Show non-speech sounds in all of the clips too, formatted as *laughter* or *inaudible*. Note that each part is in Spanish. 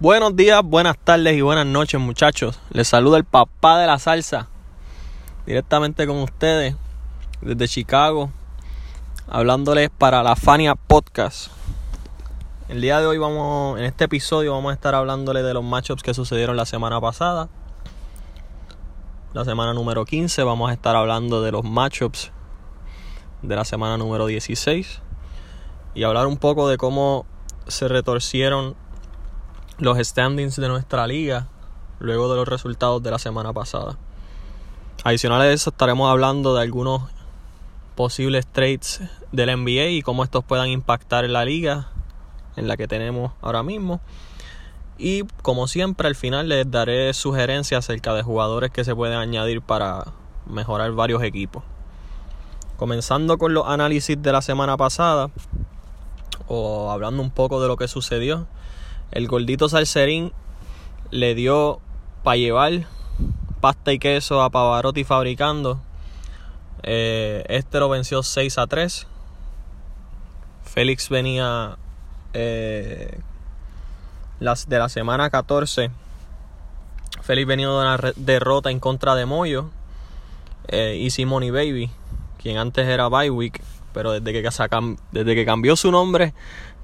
Buenos días, buenas tardes y buenas noches muchachos. Les saluda el papá de la salsa. Directamente con ustedes desde Chicago. Hablándoles para la Fania Podcast. El día de hoy vamos, en este episodio vamos a estar hablándoles de los matchups que sucedieron la semana pasada. La semana número 15 vamos a estar hablando de los matchups de la semana número 16. Y hablar un poco de cómo se retorcieron los standings de nuestra liga luego de los resultados de la semana pasada. Adicional a eso estaremos hablando de algunos posibles trades del NBA y cómo estos puedan impactar en la liga en la que tenemos ahora mismo. Y como siempre al final les daré sugerencias acerca de jugadores que se pueden añadir para mejorar varios equipos. Comenzando con los análisis de la semana pasada o hablando un poco de lo que sucedió el gordito Salserín le dio para llevar pasta y queso a Pavarotti fabricando. Eh, este lo venció 6 a 3. Félix venía eh, las, de la semana 14. Félix venía de una derrota en contra de Moyo eh, y Simone Baby, quien antes era Bywick, pero desde que, desde que cambió su nombre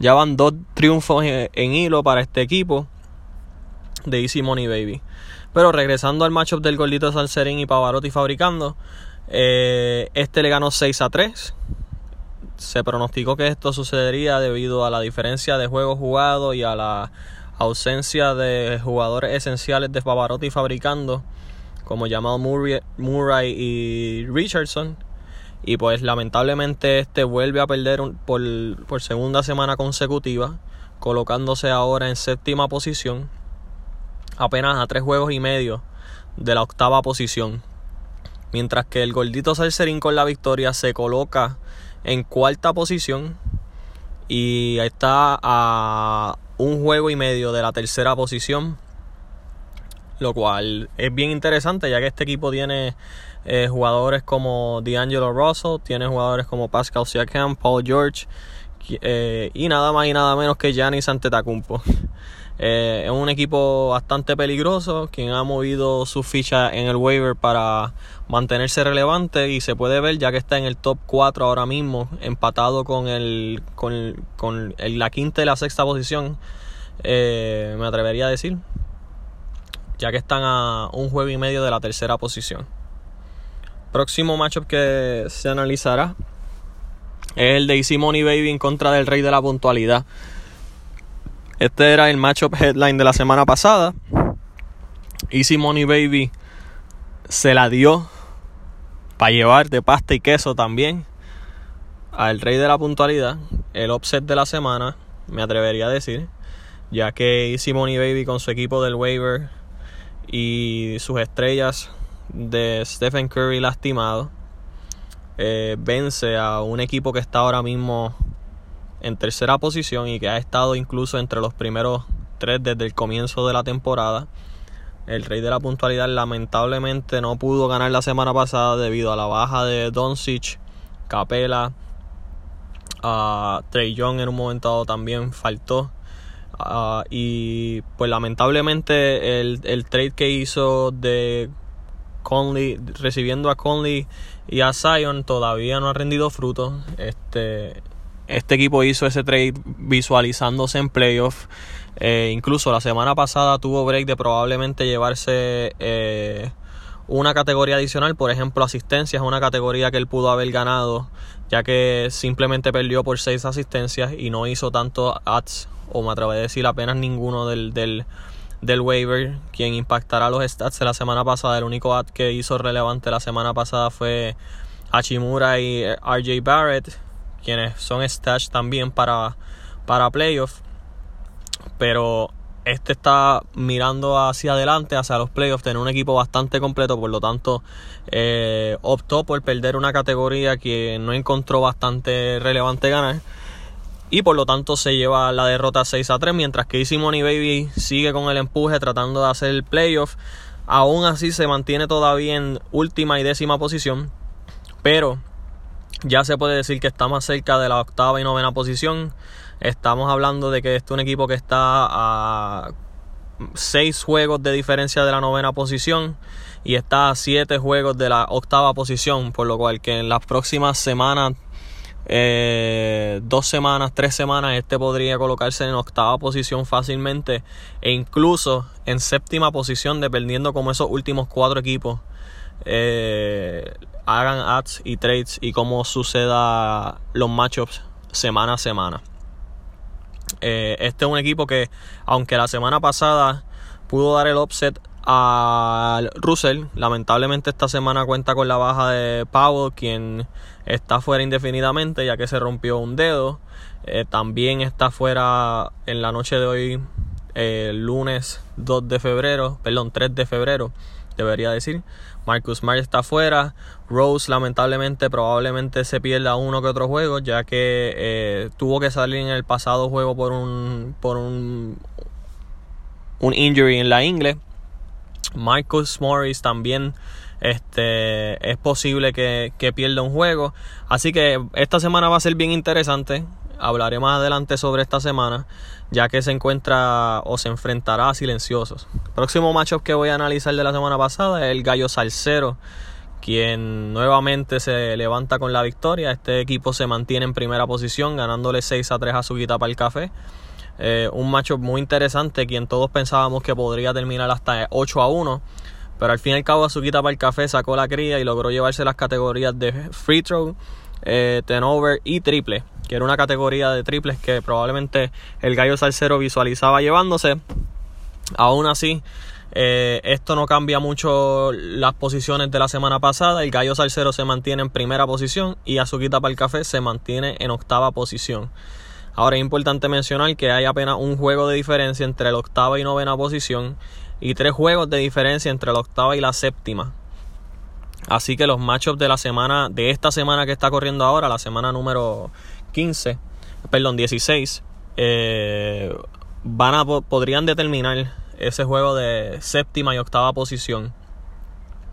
ya van dos triunfos en, hilo para este equipo de Easy Money Baby. Pero regresando al matchup del gordito Salserín y Pavarotti fabricando, eh, este le ganó 6 a 3. Se pronosticó que esto sucedería debido a la diferencia de juegos jugados y a la ausencia de jugadores esenciales de Pavarotti fabricando, como llamado Murray, Murray y Richardson y pues lamentablemente este vuelve a perder por, por segunda semana consecutiva, colocándose ahora en séptima posición, apenas a tres juegos y medio de la octava posición. Mientras que el gordito Salserín con la victoria se coloca en cuarta posición y está a un juego y medio de la tercera posición. Lo cual es bien interesante ya que este equipo tiene eh, jugadores como D'Angelo Russell, tiene jugadores como Pascal Siakam, Paul George eh, y nada más y nada menos que Giannis Antetokounmpo. *laughs* Eh, es un equipo bastante peligroso, quien ha movido su ficha en el waiver para mantenerse relevante y se puede ver ya que está en el top 4 ahora mismo, empatado con, el, con, con la quinta y la sexta posición, me atrevería a decir, ya que están a un juego y medio de la tercera posición. Próximo matchup que se analizará es el de Easy Money Baby en contra del Rey de la Puntualidad. Este era el matchup headline de la semana pasada. Easy Money Baby se la dio para llevar de pasta y queso también al Rey de la Puntualidad. El offset de la semana, me atrevería a decir. Ya que Easy Money Baby con su equipo del waiver y sus estrellas de Stephen Curry lastimado. Eh, vence a un equipo que está ahora mismo en tercera posición y que ha estado incluso entre los primeros tres desde el comienzo de la temporada. El rey de la puntualidad lamentablemente no pudo ganar la semana pasada debido a la baja de Doncic, Capela, Trey Young en un momento dado también faltó. Ah, y pues lamentablemente el, el trade que hizo de Conley, recibiendo a Conley y a Zion todavía no ha rendido frutos. Este, este equipo hizo ese trade visualizándose en playoff. Eh, incluso la semana pasada tuvo break de probablemente llevarse eh, una categoría adicional, por ejemplo asistencias, una categoría que él pudo haber ganado, ya que simplemente perdió por seis asistencias y no hizo tanto ads, o me atrevo a decir apenas ninguno del, del del waiver, quien impactará los stats de la semana pasada. El único ad que hizo relevante la semana pasada fue Hachimura y RJ Barrett, quienes son stats también para, para playoffs. Pero este está mirando hacia adelante, hacia los playoffs, tener un equipo bastante completo, por lo tanto eh, optó por perder una categoría que no encontró bastante relevante ganar y por lo tanto se lleva la derrota 6 a 3 mientras que Easy Money Baby sigue con el empuje tratando de hacer el playoff. Aún así se mantiene todavía en última y décima posición pero ya se puede decir que está más cerca de la octava y novena posición. Estamos hablando de que este es un equipo que está a seis juegos de diferencia de la novena posición y está a siete juegos de la octava posición, por lo cual que en las próximas semanas, eh, dos semanas, tres semanas, este podría colocarse en octava posición fácilmente e incluso en séptima posición, dependiendo como esos últimos cuatro equipos eh, hagan ads y trades y cómo suceda los matchups semana a semana. Eh, este es un equipo que, aunque la semana pasada pudo dar el offset a Russell, lamentablemente esta semana cuenta con la baja de Powell, quien está fuera indefinidamente ya que se rompió un dedo. Eh, también está fuera en la noche de hoy, lunes 2 de febrero, perdón, 3 de febrero, debería decir. Marcus Smart está fuera. Rose lamentablemente probablemente se pierda uno que otro juego ya que eh, tuvo que salir en el pasado juego por un por un un injury en la ingle. Marcus Morris también este, es posible que, que pierda un juego. Así que esta semana va a ser bien interesante. Hablaré más adelante sobre esta semana, ya que se encuentra o se enfrentará a silenciosos. Próximo matchup que voy a analizar de la semana pasada es el Gallo Salcero, quien nuevamente se levanta con la victoria. Este equipo se mantiene en primera posición, ganándole 6 a 3 a su para el café. Eh, un matchup muy interesante, quien todos pensábamos que podría terminar hasta 8 a 1. Pero al fin y al cabo, Azuquita para el café sacó la cría y logró llevarse las categorías de free throw, eh, turnover y triple que era una categoría de triples que probablemente el gallo salsero visualizaba llevándose. Aún así, eh, esto no cambia mucho las posiciones de la semana pasada. El gallo salsero se mantiene en primera posición y Azuquita para el café se mantiene en octava posición. Ahora es importante mencionar que hay apenas un juego de diferencia entre la octava y novena posición y tres juegos de diferencia entre la octava y la séptima. Así que los matchups de la semana, de esta semana que está corriendo ahora, la semana número 15, perdón, 16, eh, van a, podrían determinar ese juego de séptima y octava posición.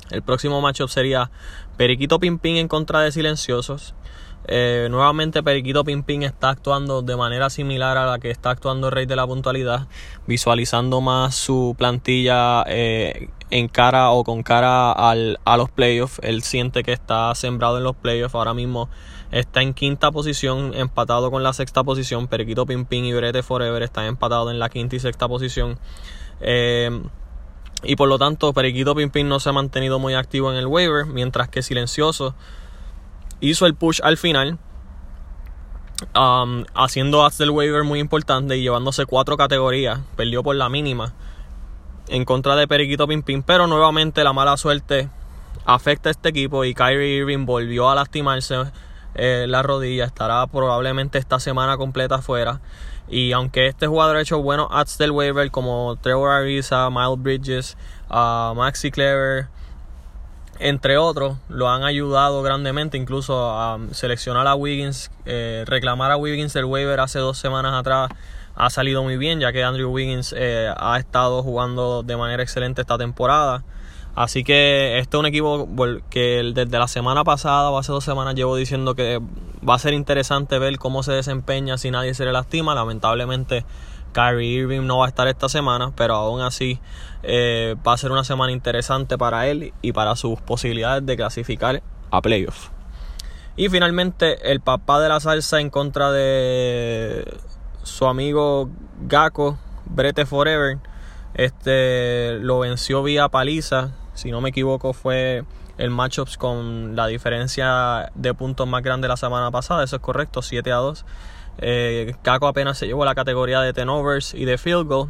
El próximo matchup sería Periquito Pimpín en contra de Silenciosos. Eh, nuevamente Periquito Pimpín está actuando de manera similar a la que está actuando Rey de la Puntualidad, visualizando más su plantilla eh, en cara o con cara al, a los playoffs. Él siente que está sembrado en los playoffs. Ahora mismo está en quinta posición, empatado con la sexta posición. Periquito Pimpín y Brete Forever están empatados en la quinta y sexta posición. Eh, y por lo tanto, Periquito Pimpín no se ha mantenido muy activo en el waiver, mientras que Silencioso hizo el push al final. Um, haciendo hasta del waiver muy importante y llevándose cuatro categorías. Perdió por la mínima en contra de Periquito Pimpín. Pero nuevamente la mala suerte afecta a este equipo y Kyrie Irving volvió a lastimarse eh, la rodilla. Estará probablemente esta semana completa fuera. Y aunque este jugador ha hecho buenos ads del waiver como Trevor Ariza, Miles Bridges, uh, Maxi Clever, entre otros, lo han ayudado grandemente, incluso a seleccionar a Wiggins, eh, reclamar a Wiggins el waiver hace dos semanas atrás ha salido muy bien, ya que Andrew Wiggins eh, ha estado jugando de manera excelente esta temporada. Así que este es un equipo que desde la semana pasada o hace dos semanas llevo diciendo que va a ser interesante ver cómo se desempeña si nadie se le lastima. Lamentablemente Kyrie Irving no va a estar esta semana, pero aún así eh, va a ser una semana interesante para él y para sus posibilidades de clasificar a playoffs. Y finalmente el papá de la salsa en contra de su amigo Gaco, Brete Forever, este lo venció vía paliza si no me equivoco, fue el matchups con la diferencia de puntos más grande la semana pasada. Eso es correcto, 7 a 2. Eh, Caco apenas se llevó la categoría de tenovers y de field goal.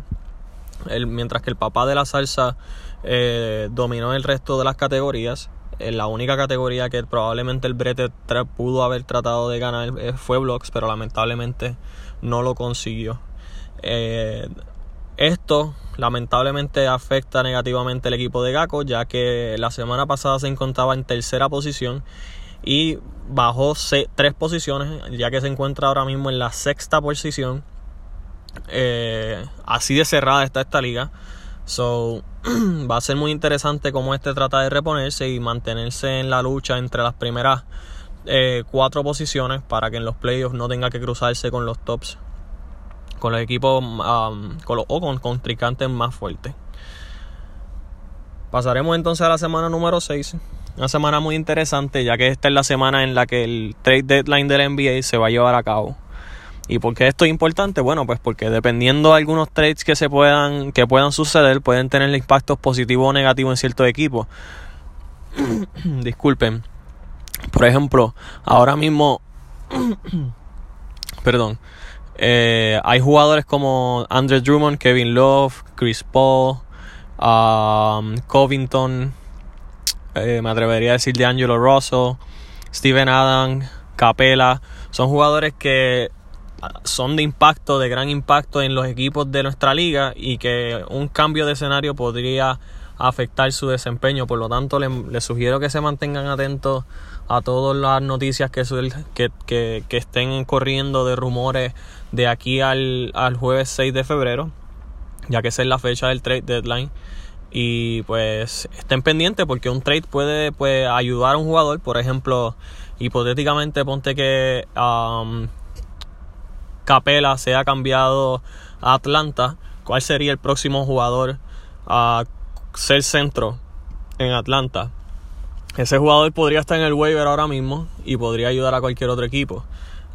mientras que el papá de la salsa eh, dominó el resto de las categorías. En la única categoría que probablemente el Brete pudo haber tratado de ganar eh, fue blocks, pero lamentablemente no lo consiguió. Esto lamentablemente afecta negativamente al equipo de Gaco, ya que la semana pasada se encontraba en tercera posición y bajó tres posiciones, ya que se encuentra ahora mismo en la sexta posición. Eh, así de cerrada está esta liga. So, *clears throat* va a ser muy interesante cómo este trata de reponerse y mantenerse en la lucha entre las primeras eh, cuatro posiciones para que en los playoffs no tenga que cruzarse con los tops con los equipos um, con los, o con contrincantes más fuertes. Pasaremos entonces a la semana número 6. Una semana muy interesante, ya que esta es la semana en la que el trade deadline del NBA se va a llevar a cabo. ¿Y por qué esto es importante? Bueno, pues porque dependiendo de algunos trades que se puedan, que puedan suceder, pueden tener impactos positivos o negativos en ciertos equipos. *coughs* Disculpen. Por ejemplo, ahora mismo, *coughs* perdón, eh, hay jugadores como Andrew Drummond, Kevin Love, Chris Paul, um, Covington, eh, me atrevería a decir de Angelo Rosso, Steven Adams, Capela. Son jugadores que ah, son de impacto, de gran impacto en los equipos de nuestra liga y que un cambio de escenario podría afectar su desempeño. Por lo tanto, les, sugiero que se mantengan atentos a todas las noticias que, estén corriendo de rumores de aquí al, al jueves 6 de febrero, ya que esa es la fecha del trade deadline. Y pues estén pendientes porque un trade puede pues, ayudar a un jugador. Por ejemplo, hipotéticamente ponte que um, Capela sea cambiado a Atlanta. ¿Cuál sería el próximo jugador a ser centro en Atlanta? Ese jugador podría estar en el waiver ahora mismo y podría ayudar a cualquier otro equipo.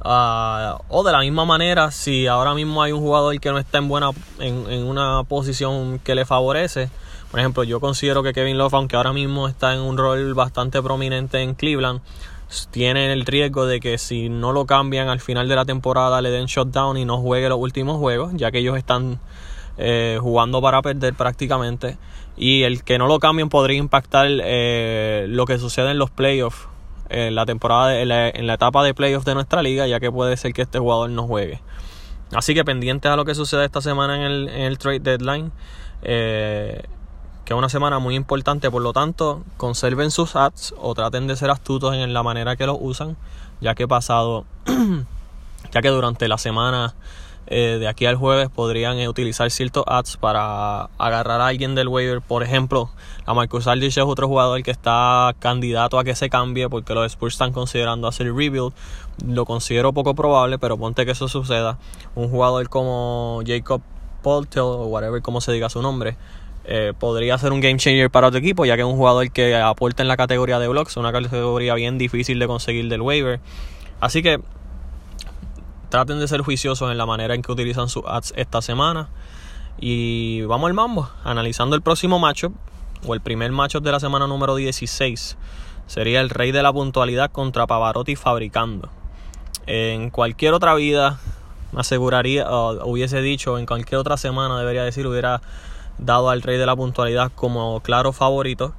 Uh, o de la misma manera, si ahora mismo hay un jugador que no está en buena en, en una posición que le favorece, por ejemplo, yo considero que Kevin Love, aunque ahora mismo está en un rol bastante prominente en Cleveland, tiene el riesgo de que si no lo cambian al final de la temporada le den shutdown y no juegue los últimos juegos, ya que ellos están eh, jugando para perder prácticamente. Y el que no lo cambien podría impactar eh, lo que sucede en los playoffs, en la temporada, en la, etapa de playoffs de nuestra liga, ya que puede ser que este jugador no juegue. Así que pendientes a lo que sucede esta semana en el, trade deadline. Eh, que es una semana muy importante, por lo tanto, conserven sus ads o traten de ser astutos en la manera que los usan, ya que pasado, *clears throat* ya que durante la semana eh, de aquí al jueves podrían eh, utilizar ciertos ads para agarrar a alguien del waiver, por ejemplo, a Marcus Aldridge es otro jugador que está candidato a que se cambie porque los Spurs están considerando hacer rebuild, lo considero poco probable, pero ponte que eso suceda, un jugador como Jacob Poltel o whatever como se diga su nombre, eh, podría ser un game changer para otro equipo, ya que es un jugador que aporta en la categoría de blocks, una categoría bien difícil de conseguir del waiver. Así que traten de ser juiciosos en la manera en que utilizan sus ads esta semana. Y vamos al mambo, analizando el próximo matchup, o el primer matchup de la semana número 16. Sería el rey de la puntualidad contra Pavarotti fabricando. En cualquier otra vida, me aseguraría, hubiese dicho, en cualquier otra semana debería decir, hubiera dado al rey de la puntualidad como claro favorito.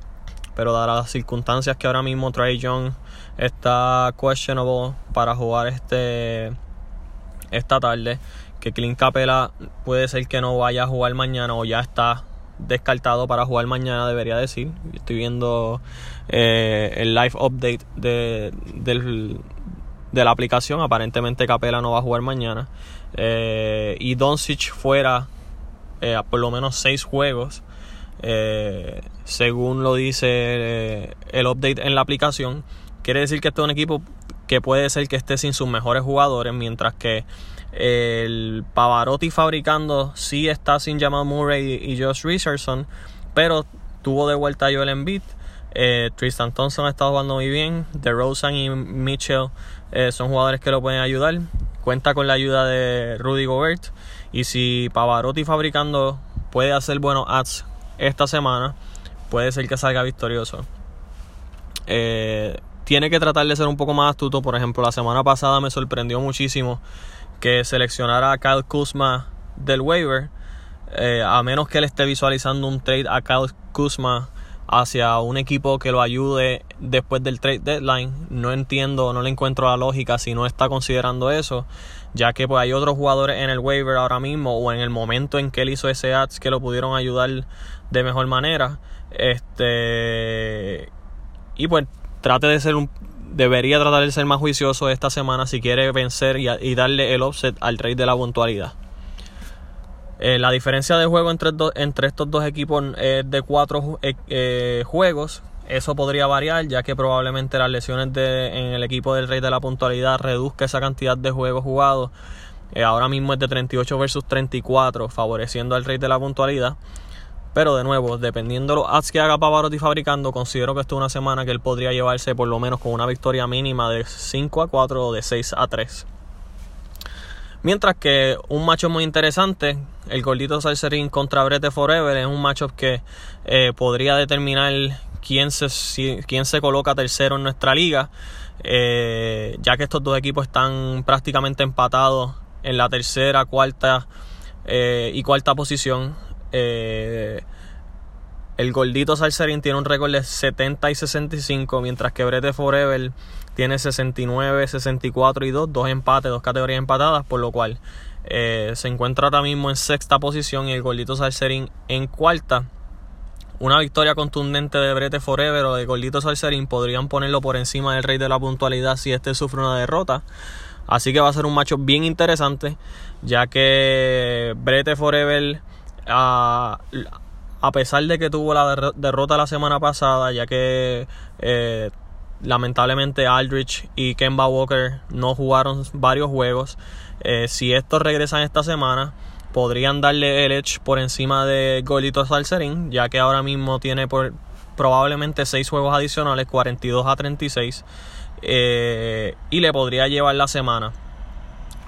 Pero dadas las circunstancias que ahora mismo Trey Young está questionable para jugar este esta tarde, que Clint Capela puede ser que no vaya a jugar mañana o ya está descartado para jugar mañana, debería decir. Estoy viendo eh, el live update de, de la aplicación. Aparentemente Capela no va a jugar mañana. Eh, y Doncic fuera eh, por lo menos seis juegos. Eh, según lo dice eh, el update en la aplicación, quiere decir que este es un equipo que puede ser que esté sin sus mejores jugadores, mientras que el Pavarotti fabricando sí está sin Jamal Murray y Josh Richardson, pero tuvo de vuelta a Joel Embiid. Tristan Thompson ha estado jugando muy bien. DeRozan y Mitchell son jugadores que lo pueden ayudar. Cuenta con la ayuda de Rudy Gobert. Y si Pavarotti fabricando puede hacer buenos ads esta semana, puede ser que salga victorioso. Eh, tiene que tratar de ser un poco más astuto. Por ejemplo, la semana pasada me sorprendió muchísimo que seleccionara a Kyle Kuzma del waiver. Eh, a menos que él esté visualizando un trade a Kyle Kuzma hacia un equipo que lo ayude después del trade deadline. No entiendo, no le encuentro la lógica si no está considerando eso, ya que pues hay otros jugadores en el waiver ahora mismo o en el momento en que él hizo ese ads que lo pudieron ayudar de mejor manera. Este y pues trate de ser un debería tratar de ser más juicioso esta semana si quiere vencer y, y darle el offset al trade de la puntualidad. Eh, la diferencia de juego entre, estos dos equipos es de cuatro eh, eh, juegos. Eso podría variar, ya que probablemente las lesiones de, en el equipo del Rey de la Puntualidad reduzca esa cantidad de juegos jugados. Eh, ahora mismo es de 38 versus 34, favoreciendo al rey de la puntualidad. Pero de nuevo, dependiendo de los ads que haga Pavarotti fabricando, considero que esto es una semana que él podría llevarse por lo menos con una victoria mínima de 5 a 4 o de 6 a 3. Mientras que un macho muy interesante, el gordito Salserín contra Brete Forever, es un macho que eh, podría determinar quién se, quién se coloca tercero en nuestra liga, eh, ya que estos dos equipos están prácticamente empatados en la tercera, cuarta eh, y cuarta posición. El gordito Salserín tiene un récord de 70 y 65, mientras que Brete Forever tiene 69, 64 y 2, dos empates, dos categorías empatadas, por lo cual eh, se encuentra ahora mismo en sexta posición y el Gordito Salserín en cuarta. Una victoria contundente de Brete Forever o de Gordito Salserín podrían ponerlo por encima del rey de la puntualidad si este sufre una derrota. Así que va a ser un macho bien interesante, ya que Brete Forever, a, a pesar de que tuvo la derrota la semana pasada, ya que eh, Lamentablemente Aldrich y Kemba Walker no jugaron varios juegos. Eh, si estos regresan esta semana, podrían darle el edge por encima de Golito Salserín, ya que ahora mismo tiene probablemente 6 juegos adicionales, 42 a 36, eh, y le podría llevar la semana.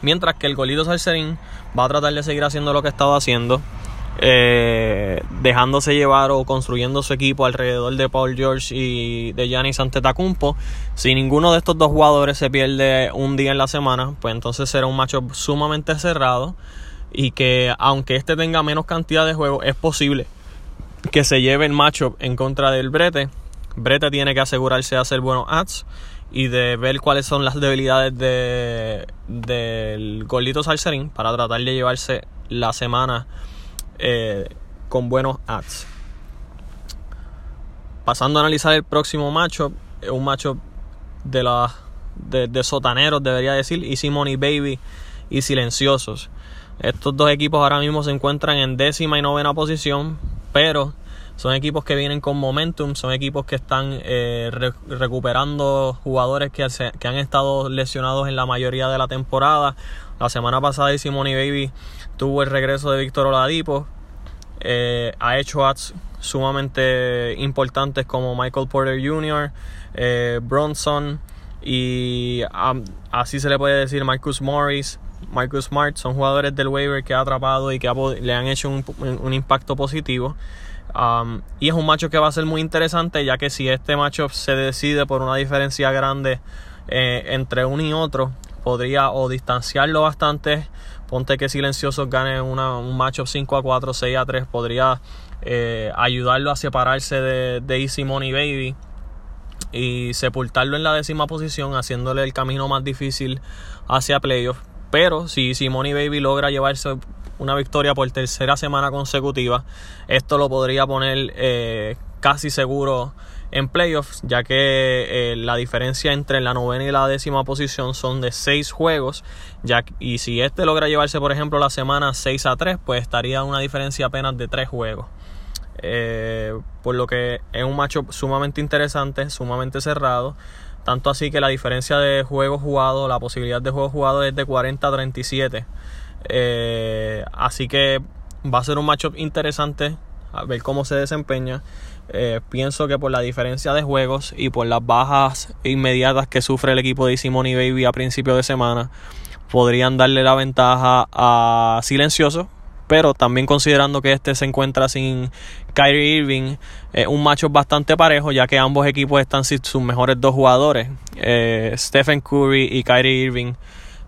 Mientras que el Golito Salserín va a tratar de seguir haciendo lo que estaba haciendo. Eh, dejándose llevar o construyendo su equipo alrededor de Paul George y de Giannis Antetokounmpo. Si ninguno de estos dos jugadores se pierde un día en la semana, pues entonces será un macho sumamente cerrado y que aunque este tenga menos cantidad de juegos, es posible que se lleve el macho en contra del Brete. Brete tiene que asegurarse de hacer buenos ads y de ver cuáles son las debilidades de, del Golito Salserín para tratar de llevarse la semana eh, con buenos ads. Pasando a analizar el próximo macho, un macho de, la, de, sotaneros, debería decir, Easy Money Baby y Silenciosos. Estos dos equipos ahora mismo se encuentran en décima y novena posición, pero son equipos que vienen con momentum, son equipos que están eh, recuperando jugadores que, que, han estado lesionados en la mayoría de la temporada. La semana pasada Easy Money Baby tuvo el regreso de Víctor Oladipo. Eh, ha hecho ads sumamente importantes como Michael Porter Jr., eh, Bronson y así se le puede decir Marcus Morris, Marcus Smart. Son jugadores del waiver que ha atrapado y que le han hecho un, impacto positivo. Y es un macho que va a ser muy interesante ya que si este macho se decide por una diferencia grande eh, entre uno y otro, podría o distanciarlo bastante Ponte que Silenciosos gane una, un matchup 5 a 4, 6 a 3. Podría eh, ayudarlo a separarse de, de Easy Money Baby y sepultarlo en la décima posición, haciéndole el camino más difícil hacia playoff. Pero si Money Baby logra llevarse una victoria por tercera semana consecutiva, esto lo podría poner eh, casi seguro en playoffs, ya que eh, la diferencia entre la novena y la décima posición son de 6 juegos, ya, y si este logra llevarse, por ejemplo, la semana 6 a 3, pues estaría una diferencia apenas de 3 juegos. Eh, por lo que es un macho sumamente interesante, sumamente cerrado. Tanto así que la diferencia de juegos jugados, la posibilidad de juegos jugados es de 40 a 37. Eh, así que va a ser un matchup interesante a ver cómo se desempeña. Eh, pienso que por la diferencia de juegos y por las bajas inmediatas que sufre el equipo de Simone y Baby a principio de semana, podrían darle la ventaja a Silencioso. Pero también considerando que este se encuentra sin Kyrie Irving, un macho bastante parejo, ya que ambos equipos están sin sus mejores dos jugadores, eh, Stephen Curry y Kyrie Irving,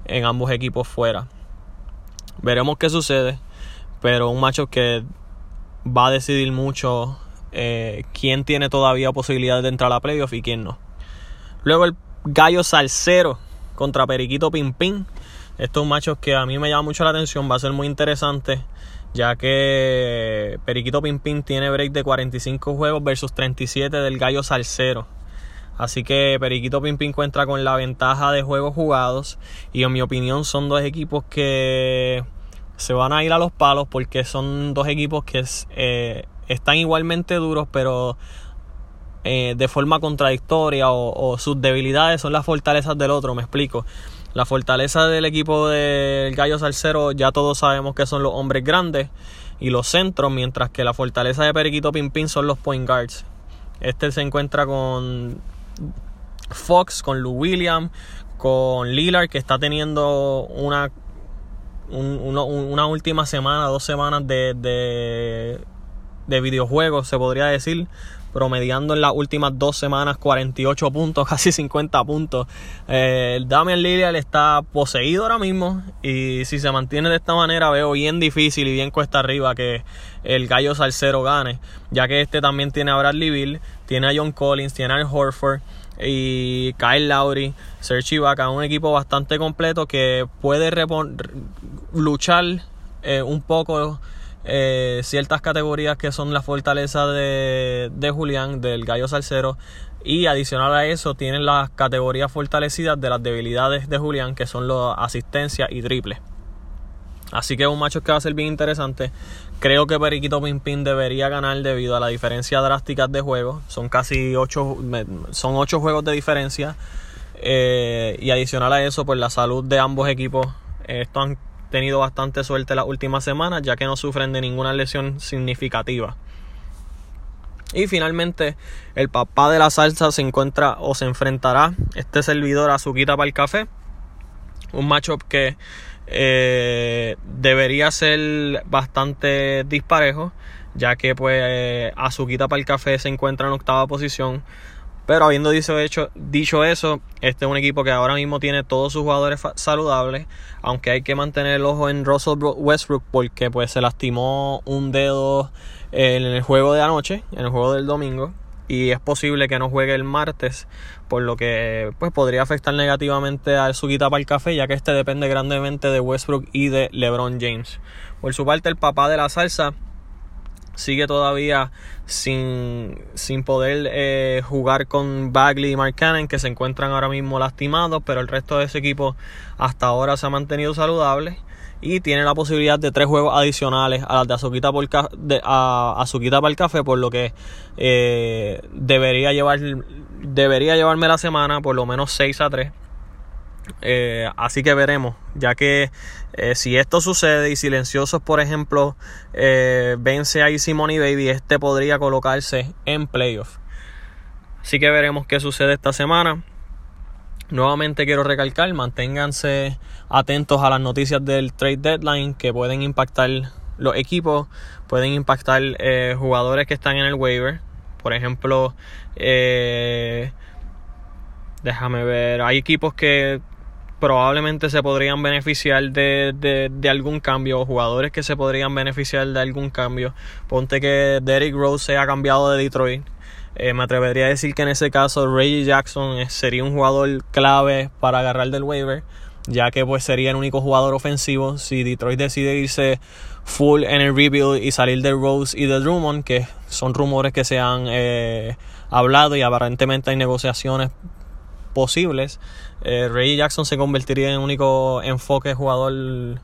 en ambos equipos fuera. Veremos qué sucede, pero un macho que va a decidir mucho eh, quién tiene todavía posibilidades de entrar a la playoff y quién no. Luego el Gallo Salcero contra Periquito Pimpín. Estos machos que a mí me llama mucho la atención, va a ser muy interesante, ya que Periquito Pimpín tiene break de 45 juegos versus 37 del Gallo Salcero. Así que Periquito Pimpín encuentra con la ventaja de juegos jugados y en mi opinión son dos equipos que se van a ir a los palos porque son dos equipos que eh, están igualmente duros, pero eh, de forma contradictoria o, sus debilidades son las fortalezas del otro, me explico. La fortaleza del equipo del Gallo Salcero ya todos sabemos que son los hombres grandes y los centros, mientras que la fortaleza de Periquito Pimpín son los point guards. Este se encuentra con Fox, con Lou Williams, con Lillard, que está teniendo una, una última semana, dos semanas de, de, de videojuegos, se podría decir promediando en las últimas dos semanas 48 puntos, *laughs* casi 50 puntos. Eh, Damian Lillard está poseído ahora mismo y si se mantiene de esta manera veo bien difícil y bien cuesta arriba que el gallo salsero gane, ya que este también tiene a Bradley Bill, tiene a John Collins, tiene a Horford y Kyle Lowry, Serge Ibaka, un equipo bastante completo que puede luchar eh, un poco eh, ciertas categorías que son la fortaleza de, Julián, del gallo salsero. Y adicional a eso, tienen las categorías fortalecidas de las debilidades de Julián, que son la asistencia y triple. Así que es un macho que va a ser bien interesante. Creo que Periquito Pimpín debería ganar debido a la diferencia drástica de juegos. Son casi 8, son 8 juegos de diferencia. Eh, y adicional a eso, pues la salud de ambos equipos. Esto han tenido bastante suerte las últimas semanas, ya que no sufren de ninguna lesión significativa. Y finalmente, el papá de la salsa se encuentra o se enfrentará este servidor a Suquita para el café. Un matchup que eh, debería ser bastante disparejo, ya que pues Azuquita para el café se encuentra en octava posición. Pero habiendo dicho, dicho eso, este es un equipo que ahora mismo tiene todos sus jugadores saludables, aunque hay que mantener el ojo en Russell Westbrook porque pues se lastimó un dedo en el juego de anoche, en el juego del domingo, y es posible que no juegue el martes, por lo que pues podría afectar negativamente a su guita para el café, ya que este depende grandemente de Westbrook y de LeBron James. Por su parte, el papá de la salsa sigue todavía sin, sin poder eh, jugar con Bagley y Mark Cannon, que se encuentran ahora mismo lastimados, pero el resto de ese equipo hasta ahora se ha mantenido saludable y tiene la posibilidad de tres juegos adicionales a las de Azuquita, por de, a, para el café, por lo que eh, debería, llevar, debería llevarme la semana por lo menos 6 a 3 eh, así que veremos, ya que eh, si esto sucede y Silenciosos, por ejemplo, vence a Easy Money Baby, este podría colocarse en playoff. Así que veremos qué sucede esta semana. Nuevamente quiero recalcar, manténganse atentos a las noticias del trade deadline que pueden impactar los equipos, pueden impactar jugadores que están en el waiver. Por ejemplo, déjame ver, hay equipos que probablemente se podrían beneficiar de, de, algún cambio, o jugadores que se podrían beneficiar de algún cambio. Ponte que Derrick Rose se ha cambiado de Detroit. Eh, me atrevería a decir que en ese caso Reggie Jackson sería un jugador clave para agarrar del waiver, ya que pues sería el único jugador ofensivo si Detroit decide irse full en el rebuild y salir de Rose y de Drummond, que son rumores que se han eh, hablado y aparentemente hay negociaciones posibles, eh, Ray Jackson se convertiría en el único enfoque jugador, en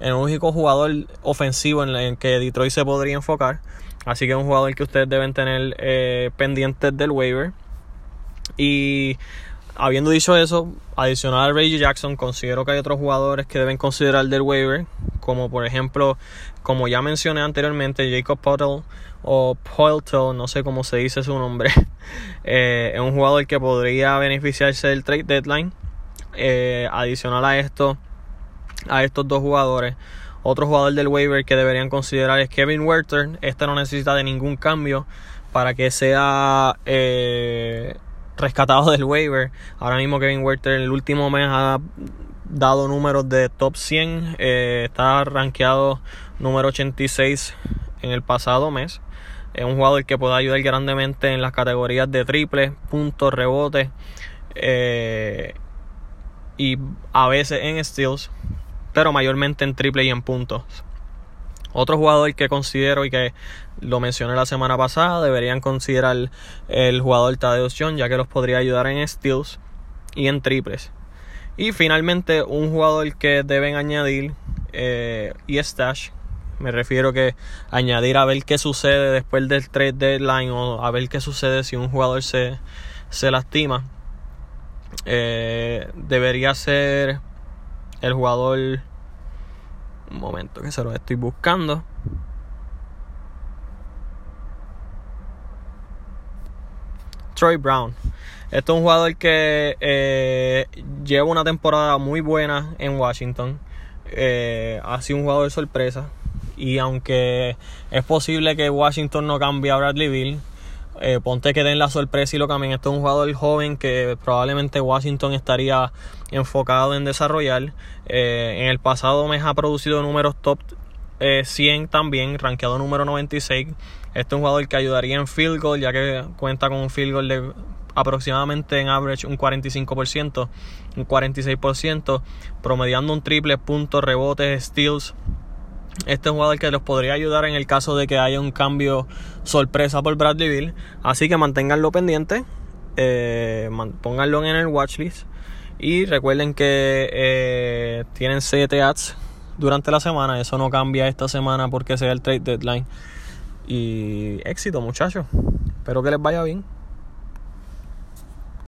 el único jugador ofensivo en el que Detroit se podría enfocar. Así que es un jugador que ustedes deben tener eh, pendientes del waiver. Y habiendo dicho eso, adicional a Reggie Jackson, considero que hay otros jugadores que deben considerar del waiver, como por ejemplo, como ya mencioné anteriormente, Jacob Pottle o Poilto, no sé cómo se dice su nombre, *laughs* eh, es un jugador que podría beneficiarse del trade deadline. Eh, adicional a esto, a estos dos jugadores, otro jugador del waiver que deberían considerar es Kevin Werther. Este no necesita de ningún cambio para que sea eh, rescatado *laughs* del waiver. Ahora mismo Kevin Werther en el último mes ha dado números de top 100. está rankeado número 86 en el pasado mes. Es un jugador que puede ayudar grandemente en las categorías de triple, puntos, rebotes eh, y a veces en steals, pero mayormente en triple y en puntos. Otro jugador que considero y que lo mencioné la semana pasada, deberían considerar el jugador Tadeusz John, ya que los podría ayudar en steals y en triples. Y finalmente, un jugador que deben añadir eh, y Stash, me refiero que añadir a ver qué sucede después del trade deadline o a ver qué sucede si un jugador se, se lastima. Eh, debería ser el jugador. Un momento que se lo estoy buscando. Troy Brown. Este es un jugador que eh, lleva una temporada muy buena en Washington. Eh, ha sido un jugador sorpresa. Y aunque es posible que Washington no cambie a Bradley Bill, eh, ponte que den la sorpresa y lo cambien. Este es un jugador joven que probablemente Washington estaría enfocado en desarrollar. en el pasado mes ha producido números top 100 también, rankeado número 96. Este es un jugador que ayudaría en field goal, ya que cuenta con un field goal de aproximadamente en average un 45%, un 46%, promediando un triple, puntos, rebotes, steals. Este jugador que los podría ayudar en el caso de que haya un cambio sorpresa por Bradley Bill. Así que manténganlo pendiente, eh, pónganlo en el watchlist. Y recuerden que eh, tienen 7 ads durante la semana. Eso no cambia esta semana porque sea el trade deadline. Y éxito, muchachos. Espero que les vaya bien.